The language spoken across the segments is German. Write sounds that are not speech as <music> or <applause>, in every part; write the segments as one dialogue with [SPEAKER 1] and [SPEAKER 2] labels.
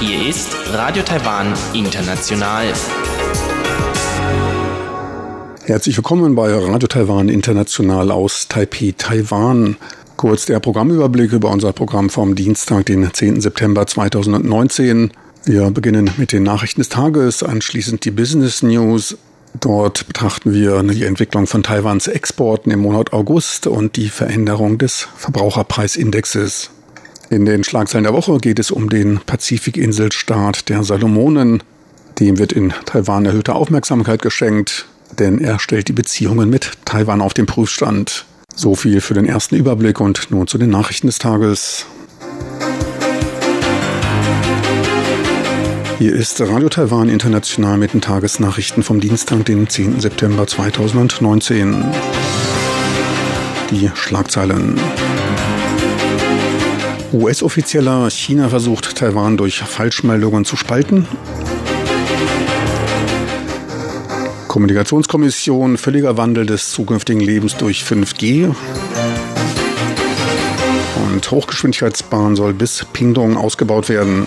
[SPEAKER 1] Hier ist Radio Taiwan International.
[SPEAKER 2] Herzlich willkommen bei Radio Taiwan International aus Taipei, Taiwan. Kurz der Programmüberblick über unser Programm vom Dienstag, den 10. September 2019. Wir beginnen mit den Nachrichten des Tages, anschließend die Business News. Dort betrachten wir die Entwicklung von Taiwans Exporten im Monat August und die Veränderung des Verbraucherpreisindexes. In den Schlagzeilen der Woche geht es um den Pazifikinselstaat der Salomonen. Dem wird in Taiwan erhöhte Aufmerksamkeit geschenkt, denn er stellt die Beziehungen mit Taiwan auf den Prüfstand. So viel für den ersten Überblick und nun zu den Nachrichten des Tages. Hier ist Radio Taiwan International mit den Tagesnachrichten vom Dienstag, den 10. September 2019. Die Schlagzeilen. US-Offizieller China versucht Taiwan durch Falschmeldungen zu spalten. Kommunikationskommission, völliger Wandel des zukünftigen Lebens durch 5G. Und Hochgeschwindigkeitsbahn soll bis Pingdong ausgebaut werden.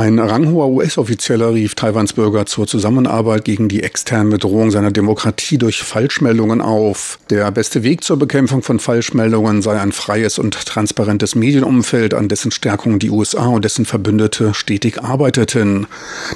[SPEAKER 2] Ein ranghoher US-Offizieller rief Taiwans Bürger zur Zusammenarbeit gegen die externen Bedrohung seiner Demokratie durch Falschmeldungen auf. Der beste Weg zur Bekämpfung von Falschmeldungen sei ein freies und transparentes Medienumfeld, an dessen Stärkung die USA und dessen Verbündete stetig arbeiteten.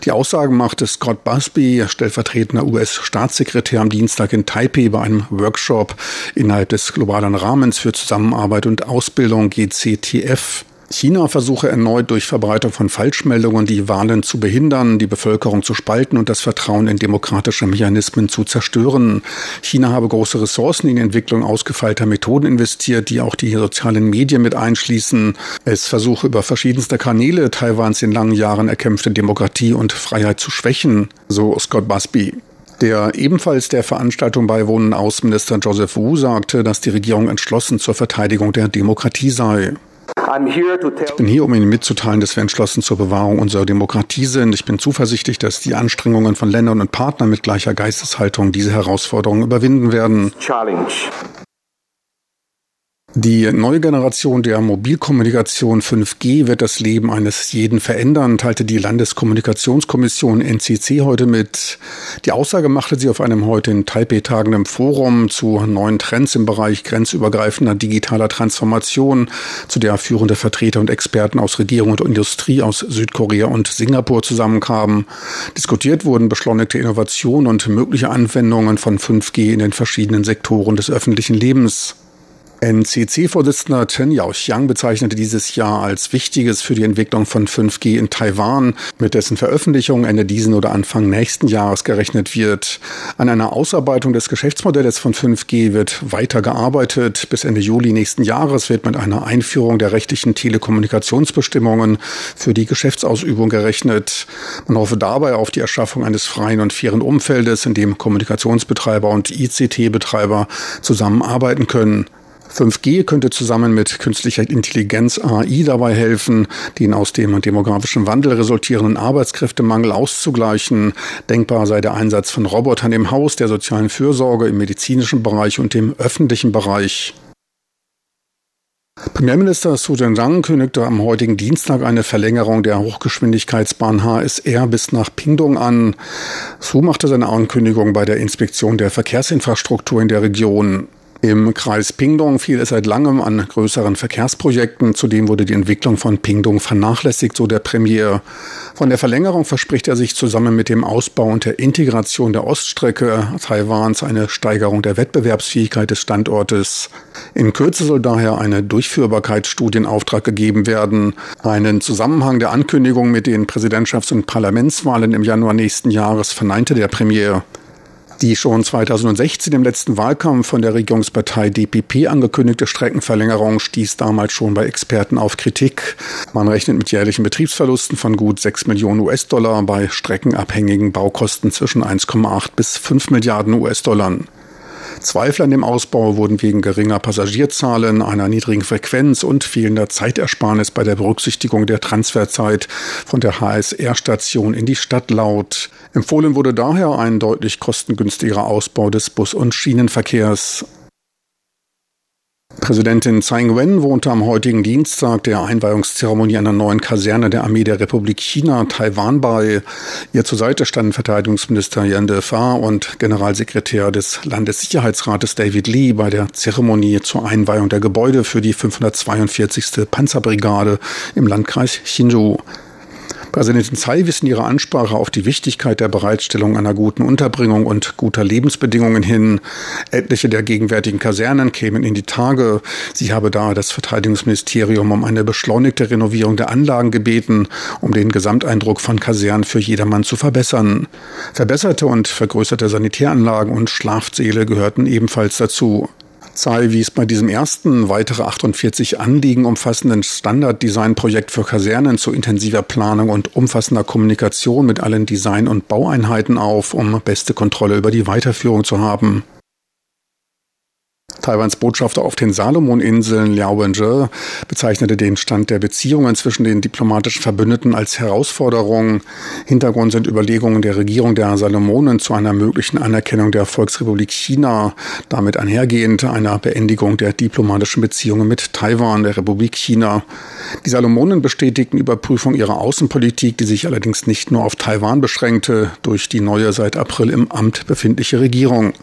[SPEAKER 2] Die Aussagen machte Scott Busby, stellvertretender US-Staatssekretär am Dienstag in Taipei bei einem Workshop innerhalb des globalen Rahmens für Zusammenarbeit und Ausbildung GCTF. China versuche erneut durch Verbreitung von Falschmeldungen die Wahlen zu behindern, die Bevölkerung zu spalten und das Vertrauen in demokratische Mechanismen zu zerstören. China habe große Ressourcen in die Entwicklung ausgefeilter Methoden investiert, die auch die sozialen Medien mit einschließen. Es versuche über verschiedenste Kanäle Taiwans in langen Jahren erkämpfte Demokratie und Freiheit zu schwächen, so Scott Busby der ebenfalls der Veranstaltung beiwohnende Außenminister Joseph Wu sagte, dass die Regierung entschlossen zur Verteidigung der Demokratie sei. Ich bin hier, um Ihnen mitzuteilen, dass wir entschlossen zur Bewahrung unserer Demokratie sind. Ich bin zuversichtlich, dass die Anstrengungen von Ländern und Partnern mit gleicher Geisteshaltung diese Herausforderungen überwinden werden. Die neue Generation der Mobilkommunikation 5G wird das Leben eines jeden verändern, teilte die Landeskommunikationskommission NCC heute mit. Die Aussage machte sie auf einem heute in Taipei tagenden Forum zu neuen Trends im Bereich grenzübergreifender digitaler Transformation, zu der führende Vertreter und Experten aus Regierung und Industrie aus Südkorea und Singapur zusammenkamen. Diskutiert wurden beschleunigte Innovationen und mögliche Anwendungen von 5G in den verschiedenen Sektoren des öffentlichen Lebens. NCC-Vorsitzender Chen Yaoxiang bezeichnete dieses Jahr als wichtiges für die Entwicklung von 5G in Taiwan, mit dessen Veröffentlichung Ende diesen oder Anfang nächsten Jahres gerechnet wird. An einer Ausarbeitung des Geschäftsmodells von 5G wird weiter gearbeitet. Bis Ende Juli nächsten Jahres wird mit einer Einführung der rechtlichen Telekommunikationsbestimmungen für die Geschäftsausübung gerechnet. Man hoffe dabei auf die Erschaffung eines freien und fairen Umfeldes, in dem Kommunikationsbetreiber und ICT-Betreiber zusammenarbeiten können. 5G könnte zusammen mit künstlicher Intelligenz AI dabei helfen, den aus dem demografischen Wandel resultierenden Arbeitskräftemangel auszugleichen. Denkbar sei der Einsatz von Robotern im Haus, der sozialen Fürsorge, im medizinischen Bereich und im öffentlichen Bereich. Premierminister Su Zhendang kündigte am heutigen Dienstag eine Verlängerung der Hochgeschwindigkeitsbahn HSR bis nach Pingdong an. Su machte seine Ankündigung bei der Inspektion der Verkehrsinfrastruktur in der Region. Im Kreis Pingdong fiel es seit langem an größeren Verkehrsprojekten. Zudem wurde die Entwicklung von Pingdong vernachlässigt, so der Premier. Von der Verlängerung verspricht er sich zusammen mit dem Ausbau und der Integration der Oststrecke Taiwans eine Steigerung der Wettbewerbsfähigkeit des Standortes. In Kürze soll daher eine Durchführbarkeitsstudie in Auftrag gegeben werden. Einen Zusammenhang der Ankündigung mit den Präsidentschafts- und Parlamentswahlen im Januar nächsten Jahres verneinte der Premier. Die schon 2016 im letzten Wahlkampf von der Regierungspartei DPP angekündigte Streckenverlängerung stieß damals schon bei Experten auf Kritik. Man rechnet mit jährlichen Betriebsverlusten von gut 6 Millionen US-Dollar bei streckenabhängigen Baukosten zwischen 1,8 bis 5 Milliarden US-Dollar. Zweifel an dem Ausbau wurden wegen geringer Passagierzahlen, einer niedrigen Frequenz und fehlender Zeitersparnis bei der Berücksichtigung der Transferzeit von der HSR-Station in die Stadt laut. Empfohlen wurde daher ein deutlich kostengünstigerer Ausbau des Bus- und Schienenverkehrs. Präsidentin Tsai Ing-wen wohnte am heutigen Dienstag der Einweihungszeremonie einer neuen Kaserne der Armee der Republik China Taiwan bei. Ihr zur Seite standen Verteidigungsminister Yan Defa und Generalsekretär des Landessicherheitsrates David Lee bei der Zeremonie zur Einweihung der Gebäude für die 542. Panzerbrigade im Landkreis Hsinchu. Präsidentin Tsai wies in ihrer Ansprache auf die Wichtigkeit der Bereitstellung einer guten Unterbringung und guter Lebensbedingungen hin. Etliche der gegenwärtigen Kasernen kämen in die Tage. Sie habe daher das Verteidigungsministerium um eine beschleunigte Renovierung der Anlagen gebeten, um den Gesamteindruck von Kasernen für jedermann zu verbessern. Verbesserte und vergrößerte Sanitäranlagen und Schlafsäle gehörten ebenfalls dazu. Zahl wies bei diesem ersten weitere 48 Anliegen umfassenden Standarddesign-Projekt für Kasernen zu intensiver Planung und umfassender Kommunikation mit allen Design- und Baueinheiten auf, um beste Kontrolle über die Weiterführung zu haben. Taiwans Botschafter auf den Salomoninseln Liao Wenzhe bezeichnete den Stand der Beziehungen zwischen den diplomatischen Verbündeten als Herausforderung. Hintergrund sind Überlegungen der Regierung der Salomonen zu einer möglichen Anerkennung der Volksrepublik China, damit einhergehend einer Beendigung der diplomatischen Beziehungen mit Taiwan, der Republik China. Die Salomonen bestätigten Überprüfung ihrer Außenpolitik, die sich allerdings nicht nur auf Taiwan beschränkte, durch die neue seit April im Amt befindliche Regierung.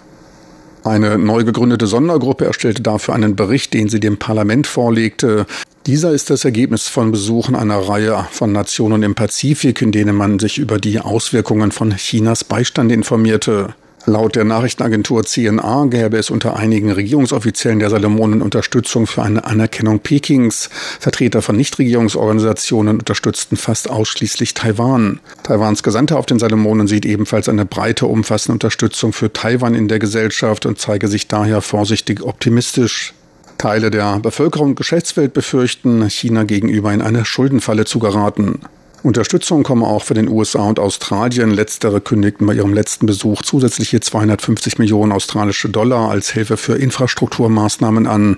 [SPEAKER 2] Eine neu gegründete Sondergruppe erstellte dafür einen Bericht, den sie dem Parlament vorlegte. Dieser ist das Ergebnis von Besuchen einer Reihe von Nationen im Pazifik, in denen man sich über die Auswirkungen von Chinas Beistand informierte. Laut der Nachrichtenagentur CNA gäbe es unter einigen Regierungsoffiziellen der Salomonen Unterstützung für eine Anerkennung Pekings. Vertreter von Nichtregierungsorganisationen unterstützten fast ausschließlich Taiwan. Taiwans Gesandter auf den Salomonen sieht ebenfalls eine breite, umfassende Unterstützung für Taiwan in der Gesellschaft und zeige sich daher vorsichtig optimistisch. Teile der Bevölkerung und Geschäftswelt befürchten, China gegenüber in eine Schuldenfalle zu geraten. Unterstützung komme auch für den USA und Australien. Letztere kündigten bei ihrem letzten Besuch zusätzliche 250 Millionen australische Dollar als Hilfe für Infrastrukturmaßnahmen an.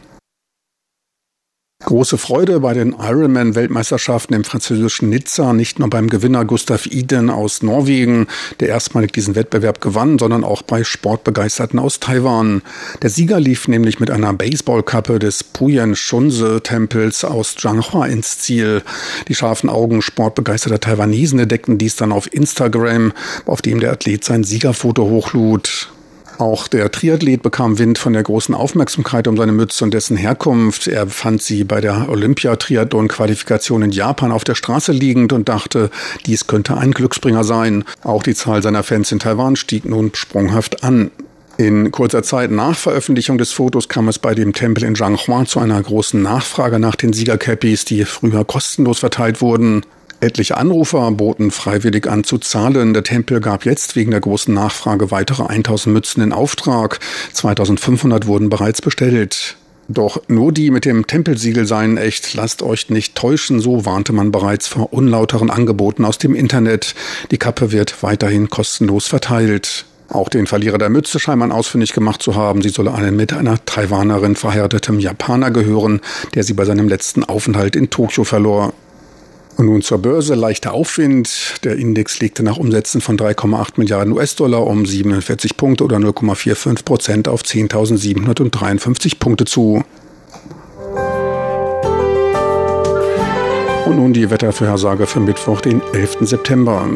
[SPEAKER 2] Große Freude bei den Ironman-Weltmeisterschaften im französischen Nizza, nicht nur beim Gewinner Gustav Iden aus Norwegen, der erstmalig diesen Wettbewerb gewann, sondern auch bei Sportbegeisterten aus Taiwan. Der Sieger lief nämlich mit einer Baseballkappe des Puyen Shunse Tempels aus Zhanghua ins Ziel. Die scharfen Augen sportbegeisterter Taiwanesen entdeckten dies dann auf Instagram, auf dem der Athlet sein Siegerfoto hochlud. Auch der Triathlet bekam Wind von der großen Aufmerksamkeit um seine Mütze und dessen Herkunft. Er fand sie bei der Olympia-Triathlon-Qualifikation in Japan auf der Straße liegend und dachte, dies könnte ein Glücksbringer sein. Auch die Zahl seiner Fans in Taiwan stieg nun sprunghaft an. In kurzer Zeit nach Veröffentlichung des Fotos kam es bei dem Tempel in Zhanghua zu einer großen Nachfrage nach den Siegercappies, die früher kostenlos verteilt wurden. Etliche Anrufer boten freiwillig an zu zahlen. Der Tempel gab jetzt wegen der großen Nachfrage weitere 1000 Mützen in Auftrag. 2500 wurden bereits bestellt. Doch nur die mit dem Tempelsiegel seien echt, lasst euch nicht täuschen, so warnte man bereits vor unlauteren Angeboten aus dem Internet. Die Kappe wird weiterhin kostenlos verteilt. Auch den Verlierer der Mütze scheint man ausfindig gemacht zu haben. Sie solle einen mit einer Taiwanerin verheirateten Japaner gehören, der sie bei seinem letzten Aufenthalt in Tokio verlor. Und nun zur Börse, leichter Aufwind. Der Index legte nach Umsätzen von 3,8 Milliarden US-Dollar um 47 Punkte oder 0,45 Prozent auf 10.753 Punkte zu. Und nun die Wettervorhersage für Mittwoch, den 11. September.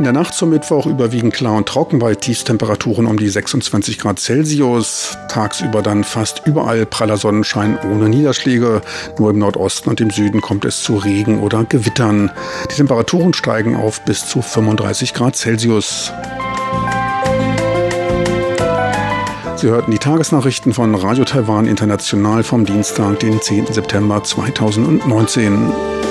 [SPEAKER 2] In der Nacht zum Mittwoch überwiegend klar und trocken bei Tiefstemperaturen um die 26 Grad Celsius. Tagsüber dann fast überall praller Sonnenschein ohne Niederschläge. Nur im Nordosten und im Süden kommt es zu Regen oder Gewittern. Die Temperaturen steigen auf bis zu 35 Grad Celsius. Sie hörten die Tagesnachrichten von Radio Taiwan International vom Dienstag, den 10. September 2019.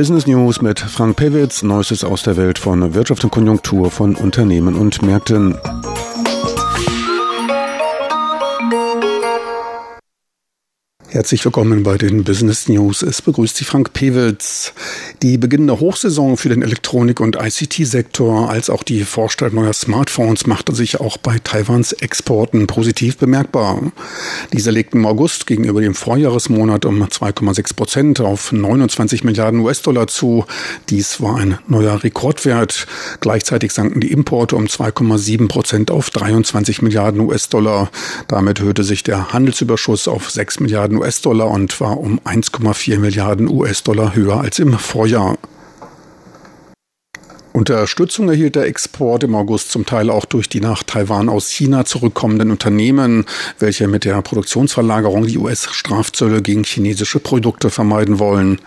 [SPEAKER 2] Business News mit Frank Pewitz, Neuestes aus der Welt von Wirtschaft und Konjunktur von Unternehmen und Märkten. Herzlich willkommen bei den Business News. Es begrüßt Sie Frank Pewitz. Die beginnende Hochsaison für den Elektronik- und ICT-Sektor als auch die Vorstellung neuer Smartphones machte sich auch bei Taiwans Exporten positiv bemerkbar. Diese legten im August gegenüber dem Vorjahresmonat um 2,6 Prozent auf 29 Milliarden US-Dollar zu. Dies war ein neuer Rekordwert. Gleichzeitig sanken die Importe um 2,7 Prozent auf 23 Milliarden US-Dollar. Damit erhöhte sich der Handelsüberschuss auf 6 Milliarden US-Dollar und war um 1,4 Milliarden US-Dollar höher als im Vorjahr. Unterstützung erhielt der Export im August zum Teil auch durch die nach Taiwan aus China zurückkommenden Unternehmen, welche mit der Produktionsverlagerung die US-Strafzölle gegen chinesische Produkte vermeiden wollen.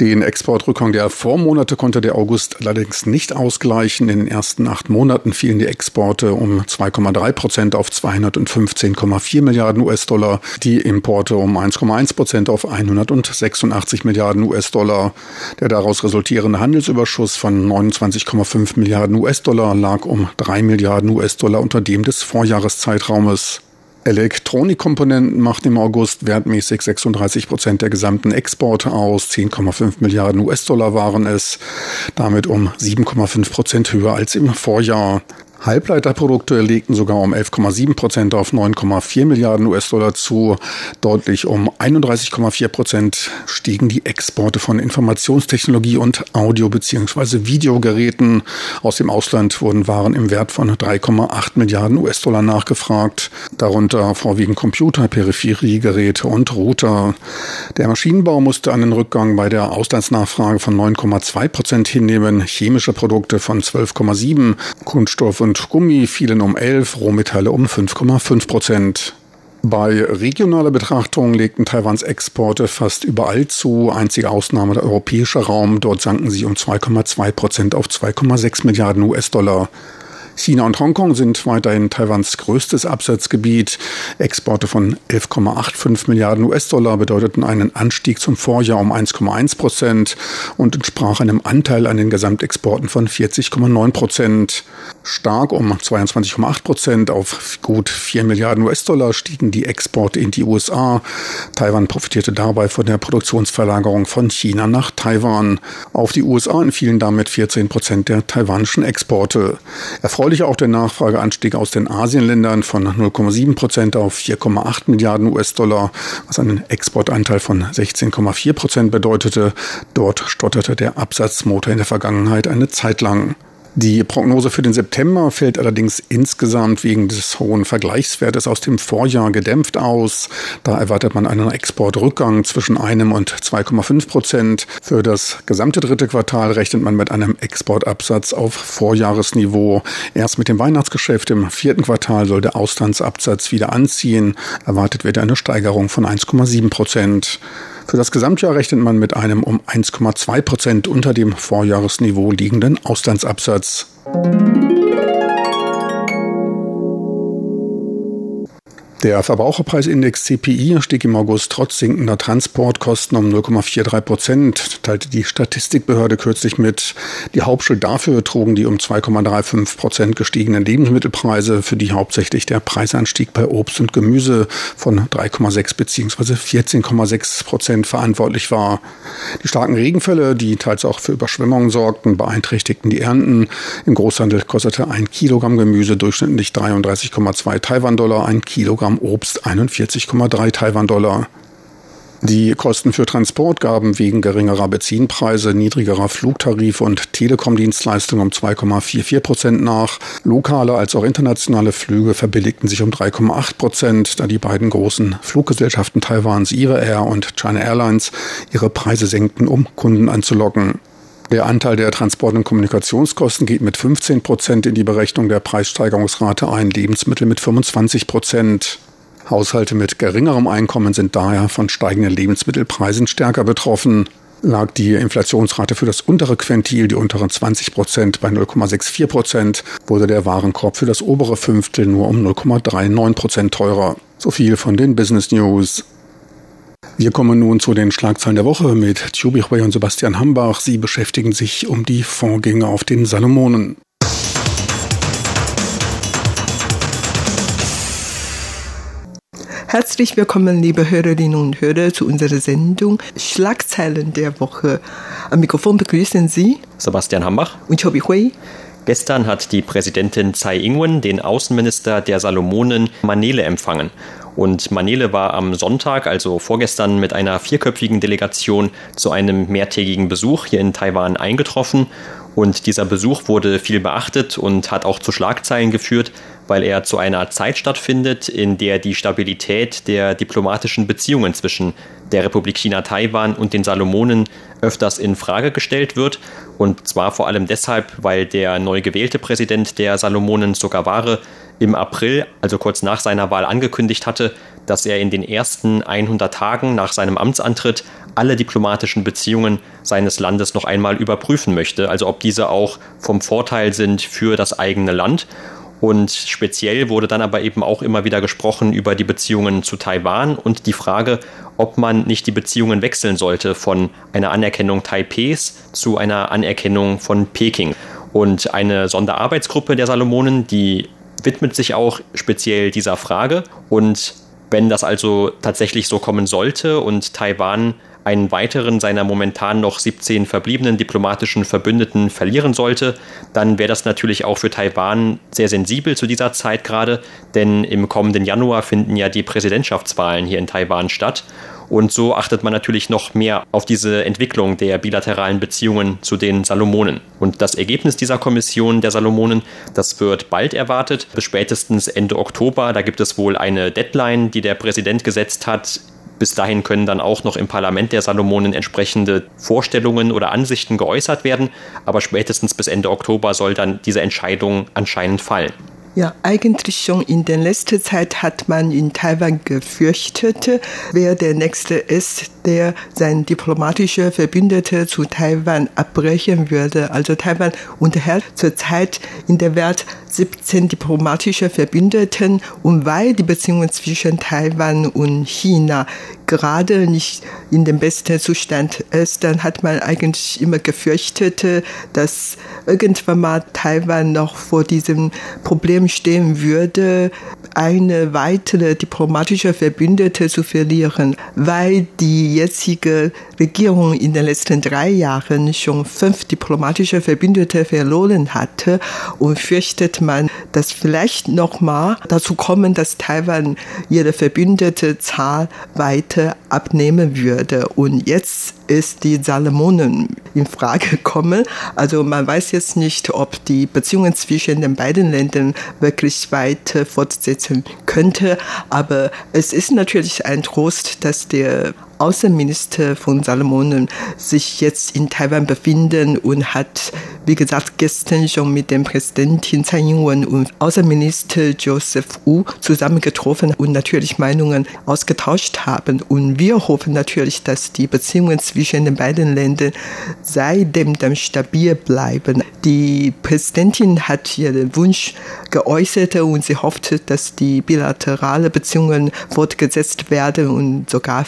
[SPEAKER 2] Den Exportrückgang der Vormonate konnte der August allerdings nicht ausgleichen. In den ersten acht Monaten fielen die Exporte um 2,3 Prozent auf 215,4 Milliarden US-Dollar, die Importe um 1,1 Prozent auf 186 Milliarden US-Dollar. Der daraus resultierende Handelsüberschuss von 29,5 Milliarden US-Dollar lag um 3 Milliarden US-Dollar unter dem des Vorjahreszeitraumes. Elektronikkomponenten machten im August wertmäßig 36 Prozent der gesamten Exporte aus. 10,5 Milliarden US-Dollar waren es, damit um 7,5 Prozent höher als im Vorjahr. Halbleiterprodukte legten sogar um 11,7 Prozent auf 9,4 Milliarden US-Dollar zu. Deutlich um 31,4 Prozent stiegen die Exporte von Informationstechnologie und Audio- bzw. Videogeräten. Aus dem Ausland wurden Waren im Wert von 3,8 Milliarden US-Dollar nachgefragt, darunter vorwiegend Computer, Peripheriegeräte und Router. Der Maschinenbau musste einen Rückgang bei der Auslandsnachfrage von 9,2 Prozent hinnehmen, chemische Produkte von 12,7, Kunststoff und Gummi fielen um 11, Rohmetalle um 5,5 Prozent. Bei regionaler Betrachtung legten Taiwans Exporte fast überall zu. Einzige Ausnahme der europäische Raum. Dort sanken sie um 2,2 Prozent auf 2,6 Milliarden US-Dollar. China und Hongkong sind weiterhin Taiwans größtes Absatzgebiet. Exporte von 11,85 Milliarden US-Dollar bedeuteten einen Anstieg zum Vorjahr um 1,1 Prozent und entsprach einem Anteil an den Gesamtexporten von 40,9 Prozent. Stark um 22,8 Prozent auf gut 4 Milliarden US-Dollar stiegen die Exporte in die USA. Taiwan profitierte dabei von der Produktionsverlagerung von China nach Taiwan. Auf die USA entfielen damit 14 Prozent der taiwanischen Exporte. Erfreut Erfreulich auch der Nachfrageanstieg aus den Asienländern von 0,7 Prozent auf 4,8 Milliarden US-Dollar, was einen Exportanteil von 16,4 Prozent bedeutete. Dort stotterte der Absatzmotor in der Vergangenheit eine Zeit lang. Die Prognose für den September fällt allerdings insgesamt wegen des hohen Vergleichswertes aus dem Vorjahr gedämpft aus. Da erwartet man einen Exportrückgang zwischen einem und 2,5 Prozent. Für das gesamte dritte Quartal rechnet man mit einem Exportabsatz auf Vorjahresniveau. Erst mit dem Weihnachtsgeschäft im vierten Quartal soll der Auslandsabsatz wieder anziehen. Erwartet wird eine Steigerung von 1,7 Prozent. Für das Gesamtjahr rechnet man mit einem um 1,2 Prozent unter dem Vorjahresniveau liegenden Auslandsabsatz. Der Verbraucherpreisindex CPI stieg im August trotz sinkender Transportkosten um 0,43 Prozent, teilte die Statistikbehörde kürzlich mit. Die Hauptschuld dafür trugen die um 2,35 Prozent gestiegenen Lebensmittelpreise, für die hauptsächlich der Preisanstieg bei Obst und Gemüse von 3,6 bzw. 14,6 Prozent verantwortlich war. Die starken Regenfälle, die teils auch für Überschwemmungen sorgten, beeinträchtigten die Ernten. Im Großhandel kostete ein Kilogramm Gemüse durchschnittlich 33,2 Taiwan-Dollar, ein Kilogramm Obst 41,3 Taiwan-Dollar. Die Kosten für Transport gaben wegen geringerer Benzinpreise, niedrigerer Flugtarife und Telekom-Dienstleistungen um 2,44 Prozent nach. Lokale als auch internationale Flüge verbilligten sich um 3,8 Prozent, da die beiden großen Fluggesellschaften Taiwans, Ire Air und China Airlines, ihre Preise senkten, um Kunden anzulocken. Der Anteil der Transport- und Kommunikationskosten geht mit 15 Prozent in die Berechnung der Preissteigerungsrate ein, Lebensmittel mit 25 Prozent. Haushalte mit geringerem Einkommen sind daher von steigenden Lebensmittelpreisen stärker betroffen. Lag die Inflationsrate für das untere Quentil, die unteren 20 Prozent, bei 0,64 Prozent, wurde der Warenkorb für das obere Fünftel nur um 0,39 Prozent teurer. So viel von den Business News. Wir kommen nun zu den Schlagzeilen der Woche mit Tjubichwey und Sebastian Hambach. Sie beschäftigen sich um die Vorgänge auf den Salomonen.
[SPEAKER 3] Herzlich willkommen, liebe Hörerinnen und Hörer, zu unserer Sendung Schlagzeilen der Woche. Am Mikrofon begrüßen Sie
[SPEAKER 1] Sebastian Hambach
[SPEAKER 3] und Chobi Hui.
[SPEAKER 1] Gestern hat die Präsidentin Tsai Ing-wen den Außenminister der Salomonen Manele empfangen. Und Manele war am Sonntag, also vorgestern, mit einer vierköpfigen Delegation zu einem mehrtägigen Besuch hier in Taiwan eingetroffen. Und dieser Besuch wurde viel beachtet und hat auch zu Schlagzeilen geführt, weil er zu einer Zeit stattfindet, in der die Stabilität der diplomatischen Beziehungen zwischen der Republik China Taiwan und den Salomonen öfters in Frage gestellt wird. Und zwar vor allem deshalb, weil der neu gewählte Präsident der Salomonen Sogaware im April, also kurz nach seiner Wahl, angekündigt hatte, dass er in den ersten 100 Tagen nach seinem Amtsantritt alle diplomatischen Beziehungen seines Landes noch einmal überprüfen möchte, also ob diese auch vom Vorteil sind für das eigene Land. Und speziell wurde dann aber eben auch immer wieder gesprochen über die Beziehungen zu Taiwan und die Frage, ob man nicht die Beziehungen wechseln sollte von einer Anerkennung Taipehs zu einer Anerkennung von Peking. Und eine Sonderarbeitsgruppe der Salomonen, die widmet sich auch speziell dieser Frage. Und wenn das also tatsächlich so kommen sollte und Taiwan einen weiteren seiner momentan noch 17 verbliebenen diplomatischen Verbündeten verlieren sollte, dann wäre das natürlich auch für Taiwan sehr sensibel zu dieser Zeit gerade, denn im kommenden Januar finden ja die Präsidentschaftswahlen hier in Taiwan statt. Und so achtet man natürlich noch mehr auf diese Entwicklung der bilateralen Beziehungen zu den Salomonen. Und das Ergebnis dieser Kommission der Salomonen, das wird bald erwartet, bis spätestens Ende Oktober. Da gibt es wohl eine Deadline, die der Präsident gesetzt hat, bis dahin können dann auch noch im Parlament der Salomonen entsprechende Vorstellungen oder Ansichten geäußert werden, aber spätestens bis Ende Oktober soll dann diese Entscheidung anscheinend fallen.
[SPEAKER 3] Ja, eigentlich schon in der letzten Zeit hat man in Taiwan gefürchtet, wer der Nächste ist, der sein diplomatische Verbündete zu Taiwan abbrechen würde. Also Taiwan unterhält zurzeit in der Welt 17 diplomatische Verbündeten und weil die Beziehungen zwischen Taiwan und China gerade nicht in dem besten Zustand ist, dann hat man eigentlich immer gefürchtet, dass irgendwann mal Taiwan noch vor diesem Problem stehen würde, eine weitere diplomatische Verbündete zu verlieren, weil die jetzige Regierung in den letzten drei Jahren schon fünf diplomatische Verbündete verloren hatte und fürchtet man, dass vielleicht nochmal dazu kommen, dass Taiwan ihre Verbündete Zahl weiter abnehmen würde. Und jetzt ist die Salomonen in Frage gekommen. Also man weiß jetzt nicht, ob die Beziehungen zwischen den beiden Ländern wirklich weiter fortsetzen könnte. Aber es ist natürlich ein Trost, dass der Außenminister von Salomonen sich jetzt in Taiwan befinden und hat, wie gesagt, gestern schon mit dem Präsidentin Tsai Ing-wen und Außenminister Joseph Wu zusammengetroffen und natürlich Meinungen ausgetauscht haben. Und wir hoffen natürlich, dass die Beziehungen zwischen den beiden Ländern seitdem dann stabil bleiben. Die Präsidentin hat ihren Wunsch geäußert und sie hofft, dass die bilaterale Beziehungen fortgesetzt werden und sogar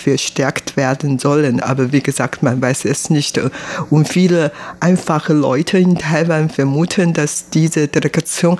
[SPEAKER 3] verstärkt werden sollen. Aber wie gesagt, man weiß es nicht. Und viele einfache Leute in Taiwan vermuten, dass diese Delegation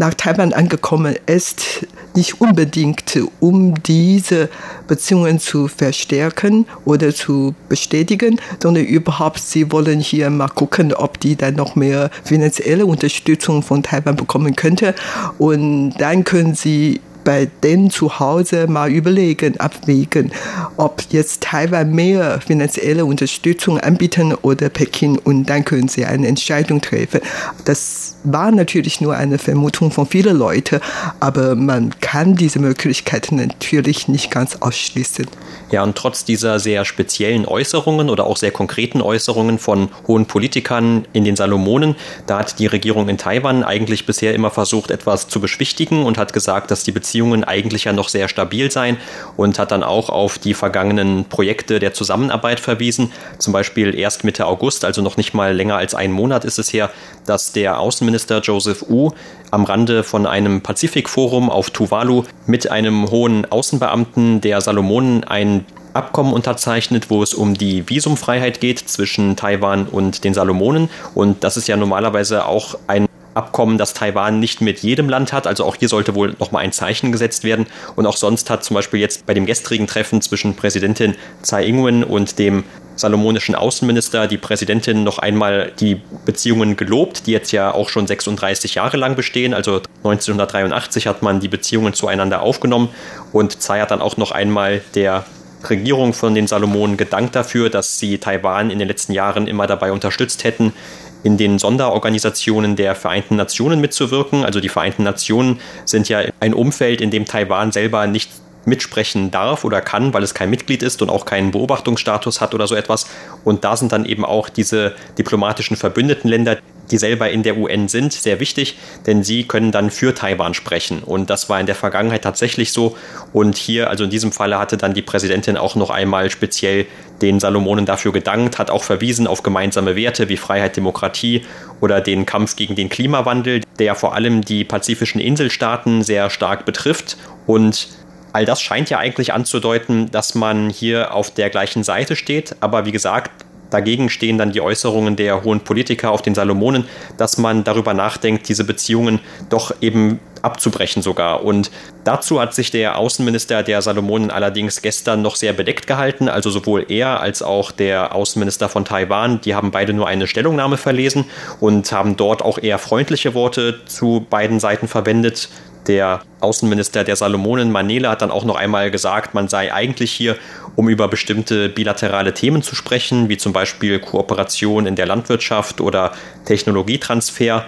[SPEAKER 3] nach Taiwan angekommen ist, nicht unbedingt, um diese Beziehungen zu verstärken oder zu bestätigen, sondern überhaupt, sie wollen hier mal gucken, ob die dann noch mehr finanzielle Unterstützung von Taiwan bekommen könnte. Und dann können sie bei denen zu Hause mal überlegen, abwägen, ob jetzt Taiwan mehr finanzielle Unterstützung anbieten oder Peking und dann können sie eine Entscheidung treffen. Das war natürlich nur eine Vermutung von vielen Leuten, aber man kann diese Möglichkeit natürlich nicht ganz ausschließen.
[SPEAKER 1] Ja, und trotz dieser sehr speziellen Äußerungen oder auch sehr konkreten Äußerungen von hohen Politikern in den Salomonen, da hat die Regierung in Taiwan eigentlich bisher immer versucht, etwas zu beschwichtigen und hat gesagt, dass die Beziehungen eigentlich ja noch sehr stabil seien und hat dann auch auf die vergangenen Projekte der Zusammenarbeit verwiesen. Zum Beispiel erst Mitte August, also noch nicht mal länger als einen Monat ist es her, dass der Außenminister Joseph Wu am Rande von einem Pazifikforum auf Tuvalu mit einem hohen Außenbeamten der Salomonen ein Abkommen unterzeichnet, wo es um die Visumfreiheit geht zwischen Taiwan und den Salomonen. Und das ist ja normalerweise auch ein Abkommen, das Taiwan nicht mit jedem Land hat. Also auch hier sollte wohl nochmal ein Zeichen gesetzt werden. Und auch sonst hat zum Beispiel jetzt bei dem gestrigen Treffen zwischen Präsidentin Tsai Ing-wen und dem salomonischen Außenminister die Präsidentin noch einmal die Beziehungen gelobt, die jetzt ja auch schon 36 Jahre lang bestehen. Also 1983 hat man die Beziehungen zueinander aufgenommen und Tsai hat dann auch noch einmal der Regierung von den Salomonen gedankt dafür, dass sie Taiwan in den letzten Jahren immer dabei unterstützt hätten, in den Sonderorganisationen der Vereinten Nationen mitzuwirken. Also die Vereinten Nationen sind ja ein Umfeld, in dem Taiwan selber nicht mitsprechen darf oder kann, weil es kein Mitglied ist und auch keinen Beobachtungsstatus hat oder so etwas. Und da sind dann eben auch diese diplomatischen verbündeten Länder, die selber in der UN sind, sehr wichtig, denn sie können dann für Taiwan sprechen. Und das war in der Vergangenheit tatsächlich so. Und hier, also in diesem Falle, hatte dann die Präsidentin auch noch einmal speziell den Salomonen dafür gedankt, hat auch verwiesen auf gemeinsame Werte wie Freiheit, Demokratie oder den Kampf gegen den Klimawandel, der vor allem die pazifischen Inselstaaten sehr stark betrifft. Und all das scheint ja eigentlich anzudeuten, dass man hier auf der gleichen Seite steht. Aber wie gesagt, Dagegen stehen dann die Äußerungen der hohen Politiker auf den Salomonen, dass man darüber nachdenkt, diese Beziehungen doch eben abzubrechen sogar. Und dazu hat sich der Außenminister der Salomonen allerdings gestern noch sehr bedeckt gehalten. Also sowohl er als auch der Außenminister von Taiwan, die haben beide nur eine Stellungnahme verlesen und haben dort auch eher freundliche Worte zu beiden Seiten verwendet. Der Außenminister der Salomonen, Manele, hat dann auch noch einmal gesagt, man sei eigentlich hier, um über bestimmte bilaterale Themen zu sprechen, wie zum Beispiel Kooperation in der Landwirtschaft oder Technologietransfer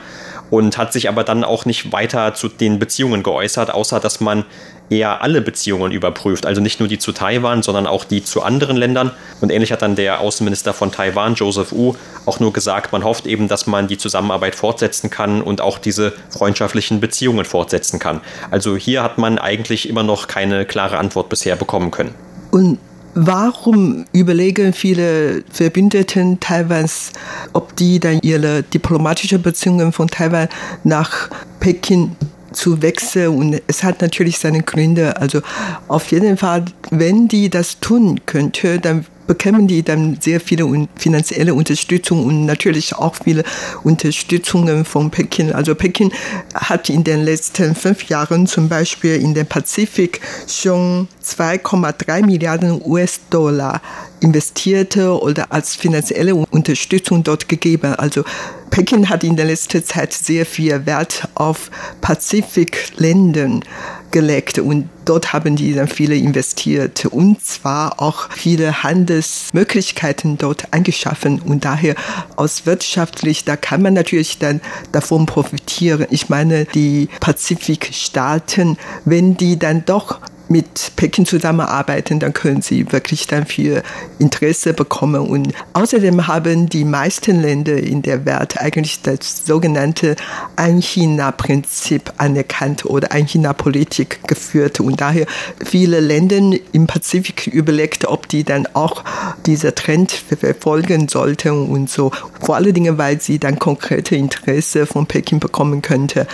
[SPEAKER 1] und hat sich aber dann auch nicht weiter zu den Beziehungen geäußert, außer dass man eher alle Beziehungen überprüft, also nicht nur die zu Taiwan, sondern auch die zu anderen Ländern. Und ähnlich hat dann der Außenminister von Taiwan, Joseph Wu, auch nur gesagt, man hofft eben, dass man die Zusammenarbeit fortsetzen kann und auch diese freundschaftlichen Beziehungen fortsetzen kann. Also hier hat man eigentlich immer noch keine klare Antwort bisher bekommen können.
[SPEAKER 3] Und Warum überlegen viele Verbündeten Taiwans, ob die dann ihre diplomatische Beziehungen von Taiwan nach Peking zu wechseln und es hat natürlich seine Gründe. Also auf jeden Fall, wenn die das tun könnte, dann bekämen die dann sehr viele finanzielle Unterstützung und natürlich auch viele Unterstützungen von Peking. Also Peking hat in den letzten fünf Jahren zum Beispiel in den Pazifik schon 2,3 Milliarden US-Dollar investierte oder als finanzielle Unterstützung dort gegeben. Also Peking hat in der letzten Zeit sehr viel Wert auf Pazifikländern gelegt und dort haben die dann viele investiert und zwar auch viele Handelsmöglichkeiten dort angeschaffen und daher aus wirtschaftlich, da kann man natürlich dann davon profitieren. Ich meine, die Pazifikstaaten, wenn die dann doch mit Peking zusammenarbeiten, dann können sie wirklich dann viel Interesse bekommen. Und außerdem haben die meisten Länder in der Welt eigentlich das sogenannte Ein-China-Prinzip anerkannt oder Ein-China-Politik geführt. Und daher viele Länder im Pazifik überlegt, ob die dann auch dieser Trend verfolgen sollten und so. Vor allen Dingen, weil sie dann konkrete Interesse von Peking bekommen könnte.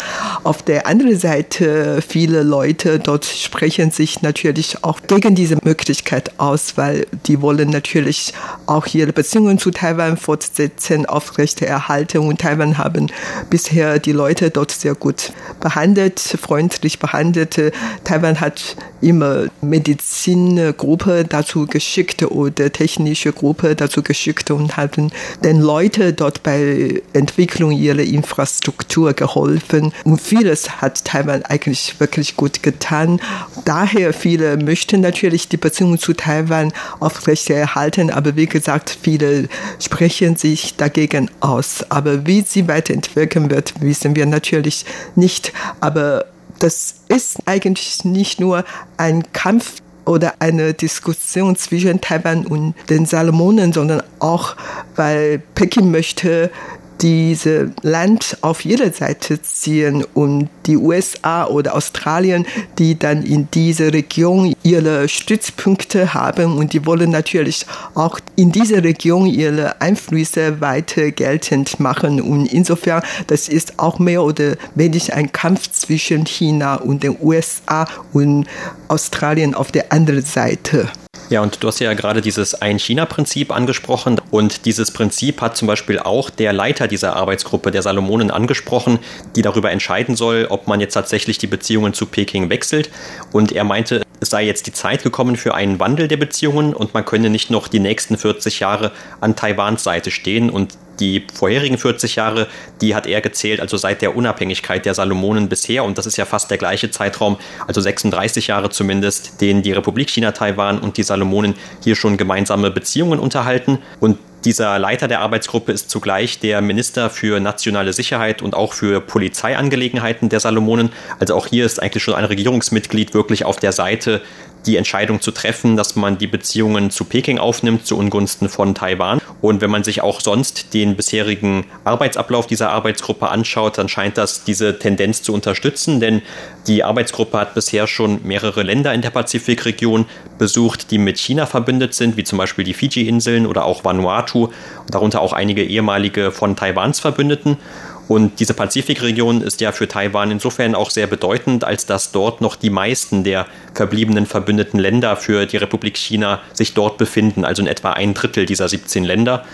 [SPEAKER 3] Auf der anderen Seite, viele Leute dort sprechen sich sich natürlich auch gegen diese Möglichkeit aus, weil die wollen natürlich auch ihre Beziehungen zu Taiwan fortsetzen, aufrechterhalten und Taiwan haben bisher die Leute dort sehr gut behandelt, freundlich behandelt. Taiwan hat immer Medizingruppe dazu geschickt oder technische Gruppe dazu geschickt und haben den Leuten dort bei Entwicklung ihrer Infrastruktur geholfen. Und vieles hat Taiwan eigentlich wirklich gut getan. Daher daher viele möchten natürlich die Beziehung zu Taiwan aufrechterhalten, aber wie gesagt, viele sprechen sich dagegen aus. Aber wie sie weiterentwickeln wird, wissen wir natürlich nicht. Aber das ist eigentlich nicht nur ein Kampf oder eine Diskussion zwischen Taiwan und den Salomonen, sondern auch, weil Peking möchte diese Land auf jeder Seite ziehen und die USA oder Australien, die dann in dieser Region ihre Stützpunkte haben und die wollen natürlich auch in dieser Region ihre Einflüsse weiter geltend machen und insofern das ist auch mehr oder weniger ein Kampf zwischen China und den USA und Australien auf der anderen Seite.
[SPEAKER 1] Ja, und du hast ja gerade dieses Ein-China-Prinzip angesprochen. Und dieses Prinzip hat zum Beispiel auch der Leiter dieser Arbeitsgruppe der Salomonen angesprochen, die darüber entscheiden soll, ob man jetzt tatsächlich die Beziehungen zu Peking wechselt. Und er meinte, es sei jetzt die Zeit gekommen für einen Wandel der Beziehungen und man könne nicht noch die nächsten 40 Jahre an Taiwans Seite stehen und die vorherigen 40 Jahre, die hat er gezählt, also seit der Unabhängigkeit der Salomonen bisher. Und das ist ja fast der gleiche Zeitraum, also 36 Jahre zumindest, den die Republik China Taiwan und die Salomonen hier schon gemeinsame Beziehungen unterhalten. Und dieser Leiter der Arbeitsgruppe ist zugleich der Minister für nationale Sicherheit und auch für Polizeiangelegenheiten der Salomonen. Also auch hier ist eigentlich schon ein Regierungsmitglied wirklich auf der Seite die Entscheidung zu treffen, dass man die Beziehungen zu Peking aufnimmt zu Ungunsten von Taiwan. Und wenn man sich auch sonst den bisherigen Arbeitsablauf dieser Arbeitsgruppe anschaut, dann scheint das diese Tendenz zu unterstützen, denn die Arbeitsgruppe hat bisher schon mehrere Länder in der Pazifikregion besucht, die mit China verbündet sind, wie zum Beispiel die Fiji-Inseln oder auch Vanuatu, darunter auch einige ehemalige von Taiwans Verbündeten. Und diese Pazifikregion ist ja für Taiwan insofern auch sehr bedeutend, als dass dort noch die meisten der verbliebenen verbündeten Länder für die Republik China sich dort befinden, also in etwa ein Drittel dieser 17 Länder.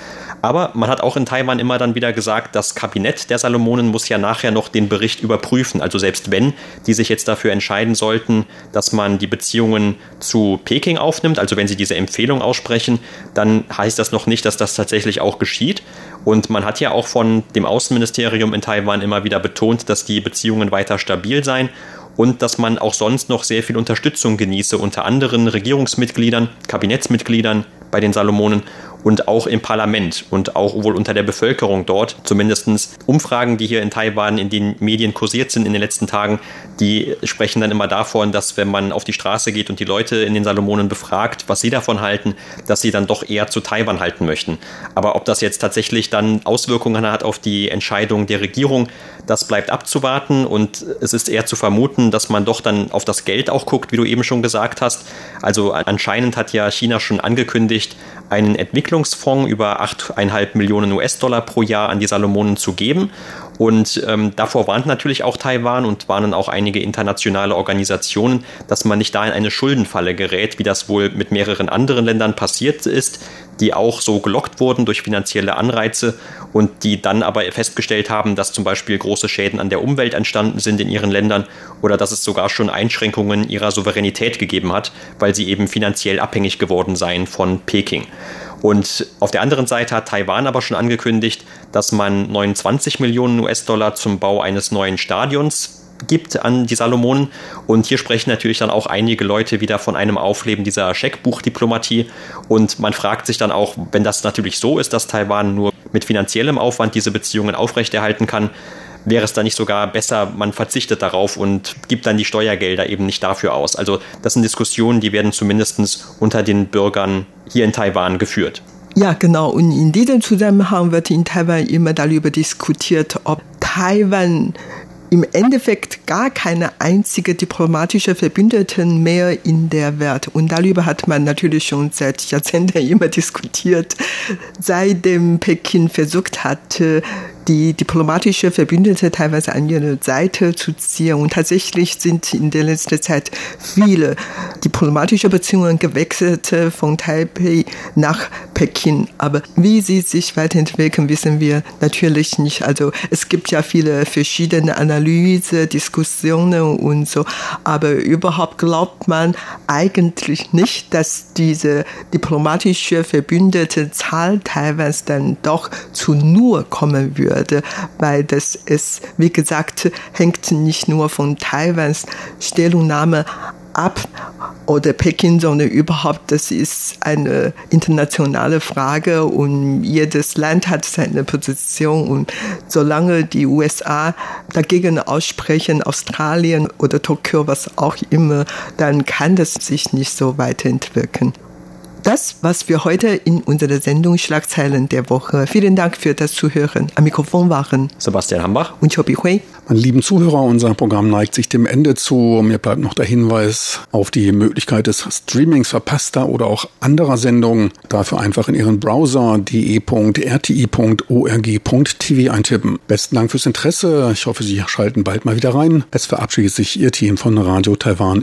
[SPEAKER 1] Aber man hat auch in Taiwan immer dann wieder gesagt, das Kabinett der Salomonen muss ja nachher noch den Bericht überprüfen. Also selbst wenn die sich jetzt dafür entscheiden sollten, dass man die Beziehungen zu Peking aufnimmt, also wenn sie diese Empfehlung aussprechen, dann heißt das noch nicht, dass das tatsächlich auch geschieht. Und man hat ja auch von dem Außenministerium in Taiwan immer wieder betont, dass die Beziehungen weiter stabil seien und dass man auch sonst noch sehr viel Unterstützung genieße, unter anderen Regierungsmitgliedern, Kabinettsmitgliedern bei den Salomonen und auch im Parlament und auch wohl unter der Bevölkerung dort. Zumindest Umfragen, die hier in Taiwan in den Medien kursiert sind in den letzten Tagen, die sprechen dann immer davon, dass wenn man auf die Straße geht und die Leute in den Salomonen befragt, was sie davon halten, dass sie dann doch eher zu Taiwan halten möchten. Aber ob das jetzt tatsächlich dann Auswirkungen hat auf die Entscheidung der Regierung, das bleibt abzuwarten und es ist eher zu vermuten, dass man doch dann auf das Geld auch guckt, wie du eben schon gesagt hast. Also anscheinend hat ja China schon angekündigt, einen Entwicklungsfonds über 8,5 Millionen US-Dollar pro Jahr an die Salomonen zu geben. Und ähm, davor warnt natürlich auch Taiwan und warnen auch einige internationale Organisationen, dass man nicht da in eine Schuldenfalle gerät, wie das wohl mit mehreren anderen Ländern passiert ist, die auch so gelockt wurden durch finanzielle Anreize und die dann aber festgestellt haben, dass zum Beispiel große Schäden an der Umwelt entstanden sind in ihren Ländern oder dass es sogar schon Einschränkungen ihrer Souveränität gegeben hat, weil sie eben finanziell abhängig geworden seien von Peking. Und auf der anderen Seite hat Taiwan aber schon angekündigt, dass man 29 Millionen US-Dollar zum Bau eines neuen Stadions gibt an die Salomonen. Und hier sprechen natürlich dann auch einige Leute wieder von einem Aufleben dieser Scheckbuchdiplomatie. Und man fragt sich dann auch, wenn das natürlich so ist, dass Taiwan nur mit finanziellem Aufwand diese Beziehungen aufrechterhalten kann, wäre es dann nicht sogar besser, man verzichtet darauf und gibt dann die Steuergelder eben nicht dafür aus. Also das sind Diskussionen, die werden zumindest unter den Bürgern hier in Taiwan geführt.
[SPEAKER 3] Ja, genau. Und in diesem Zusammenhang wird in Taiwan immer darüber diskutiert, ob Taiwan im Endeffekt gar keine einzige diplomatische Verbündeten mehr in der Welt. Und darüber hat man natürlich schon seit Jahrzehnten <laughs> immer diskutiert, seitdem Peking versucht hat, die diplomatische Verbündete teilweise an ihre Seite zu ziehen. Und tatsächlich sind in der letzten Zeit viele diplomatische Beziehungen gewechselt von Taipei nach Peking. Aber wie sie sich weiterentwickeln, wissen wir natürlich nicht. Also es gibt ja viele verschiedene Analyse, Diskussionen und so. Aber überhaupt glaubt man eigentlich nicht, dass diese diplomatische Verbündete Zahl Taiwans dann doch zu nur kommen würde würde, weil das ist, wie gesagt, hängt nicht nur von Taiwans Stellungnahme ab oder Peking, sondern überhaupt, das ist eine internationale Frage und jedes Land hat seine Position und solange die USA dagegen aussprechen, Australien oder Tokio, was auch immer, dann kann das sich nicht so weiterentwickeln. Das, was wir heute in unserer Sendung Schlagzeilen der Woche. Vielen Dank für das Zuhören. Am Mikrofon waren
[SPEAKER 1] Sebastian Hambach
[SPEAKER 3] und Chobi Hui.
[SPEAKER 2] Meine lieben Zuhörer, unser Programm neigt sich dem Ende zu. Mir bleibt noch der Hinweis auf die Möglichkeit des Streamings verpasster oder auch anderer Sendungen. Dafür einfach in Ihren Browser de.rti.org.tv eintippen. Besten Dank fürs Interesse. Ich hoffe, Sie schalten bald mal wieder rein. Es verabschiedet sich Ihr Team von Radio Taiwan